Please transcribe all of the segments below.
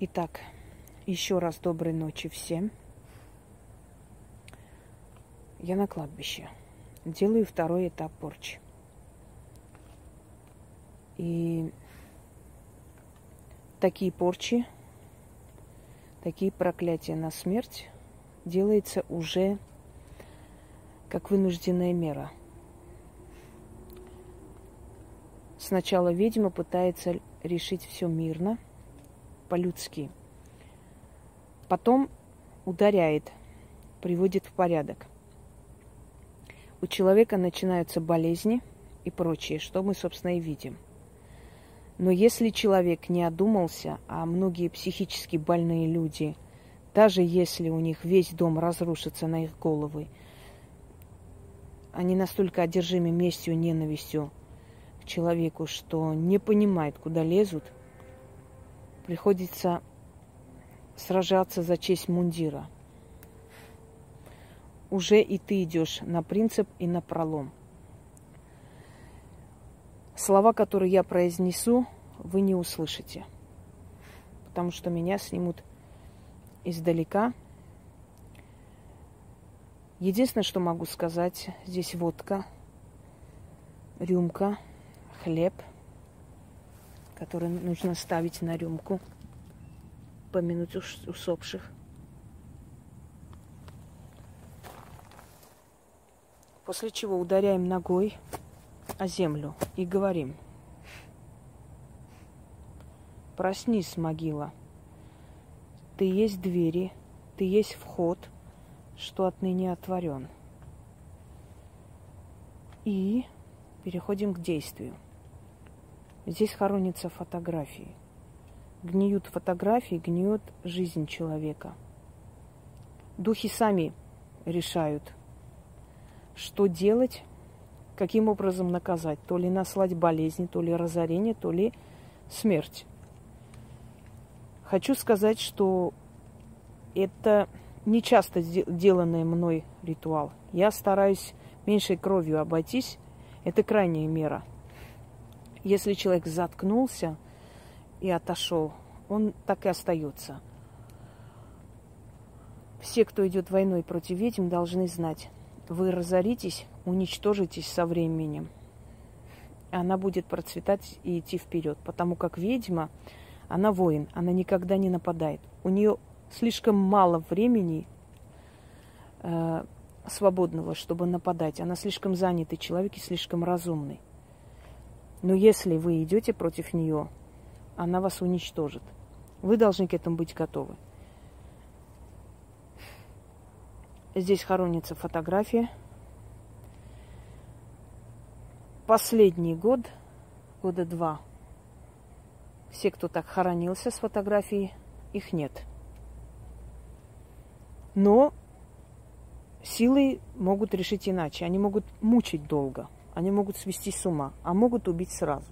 Итак, еще раз доброй ночи всем. Я на кладбище. Делаю второй этап порчи. И такие порчи, такие проклятия на смерть делается уже как вынужденная мера. Сначала ведьма пытается решить все мирно, по-людски. Потом ударяет, приводит в порядок. У человека начинаются болезни и прочее, что мы, собственно, и видим. Но если человек не одумался, а многие психически больные люди, даже если у них весь дом разрушится на их головы, они настолько одержимы местью, ненавистью к человеку, что не понимают, куда лезут – приходится сражаться за честь мундира. Уже и ты идешь на принцип и на пролом. Слова, которые я произнесу, вы не услышите, потому что меня снимут издалека. Единственное, что могу сказать, здесь водка, рюмка, хлеб – который нужно ставить на рюмку, помянуть усопших. После чего ударяем ногой о землю и говорим. Проснись, могила. Ты есть двери, ты есть вход, что отныне отворен. И переходим к действию – Здесь хоронятся фотографии. Гниют фотографии, гниет жизнь человека. Духи сами решают, что делать, каким образом наказать. То ли наслать болезни, то ли разорение, то ли смерть. Хочу сказать, что это не часто деланный мной ритуал. Я стараюсь меньшей кровью обойтись. Это крайняя мера – если человек заткнулся и отошел, он так и остается. Все, кто идет войной против ведьм, должны знать, вы разоритесь, уничтожитесь со временем. Она будет процветать и идти вперед, потому как ведьма, она воин, она никогда не нападает. У нее слишком мало времени э, свободного, чтобы нападать. Она слишком занятый человек и слишком разумный. Но если вы идете против нее, она вас уничтожит. Вы должны к этому быть готовы. Здесь хоронится фотография. Последний год, года два, все, кто так хоронился с фотографией, их нет. Но силы могут решить иначе. Они могут мучить долго – они могут свести с ума, а могут убить сразу.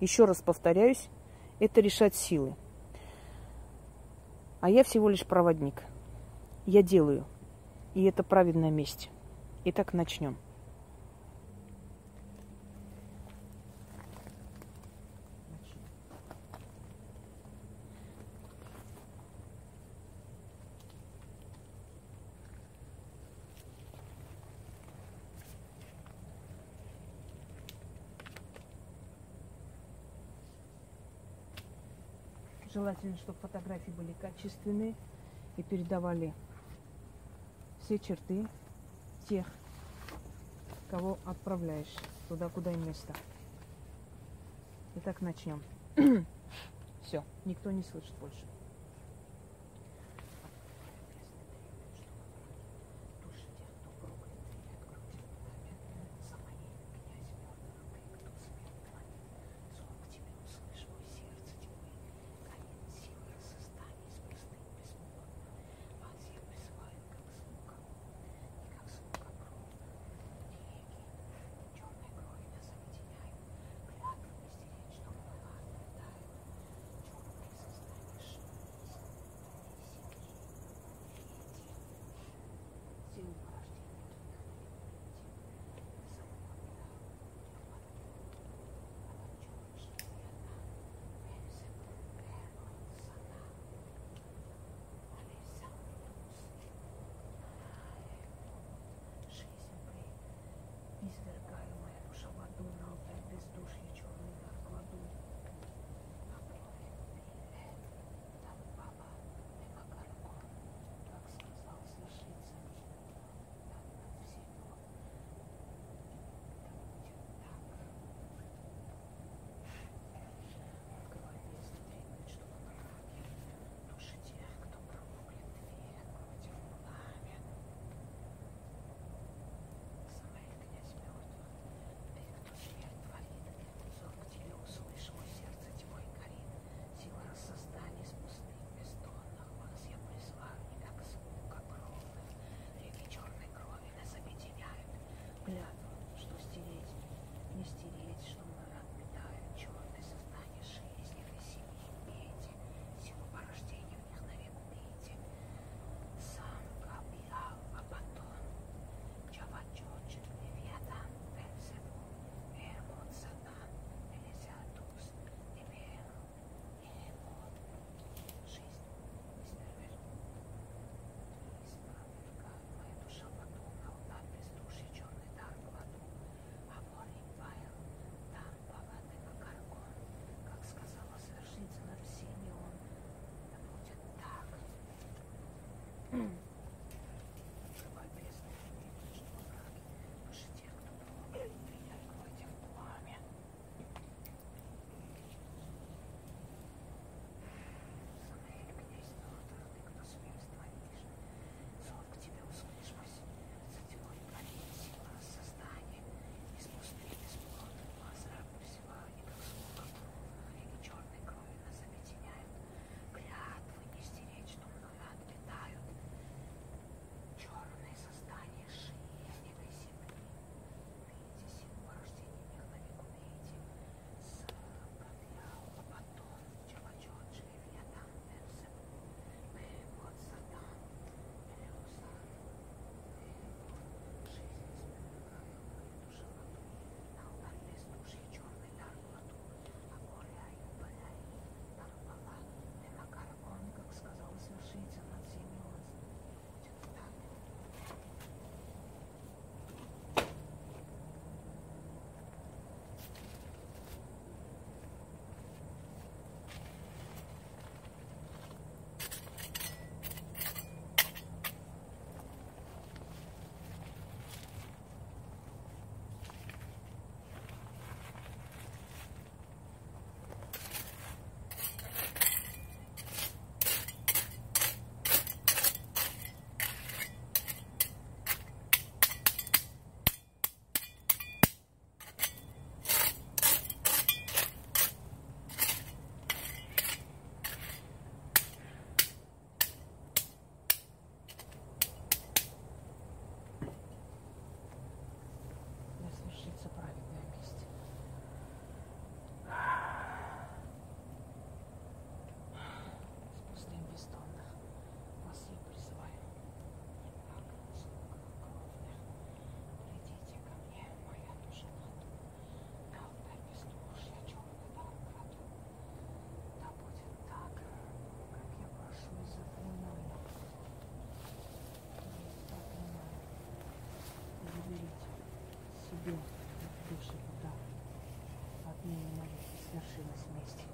Еще раз повторяюсь, это решать силы. А я всего лишь проводник. Я делаю. И это правильная месть. Итак, начнем. Желательно, чтобы фотографии были качественные и передавали все черты тех, кого отправляешь туда, куда им место. Итак, начнем. Все, никто не слышит больше. любил, души вода. Отныне может свершилась месть.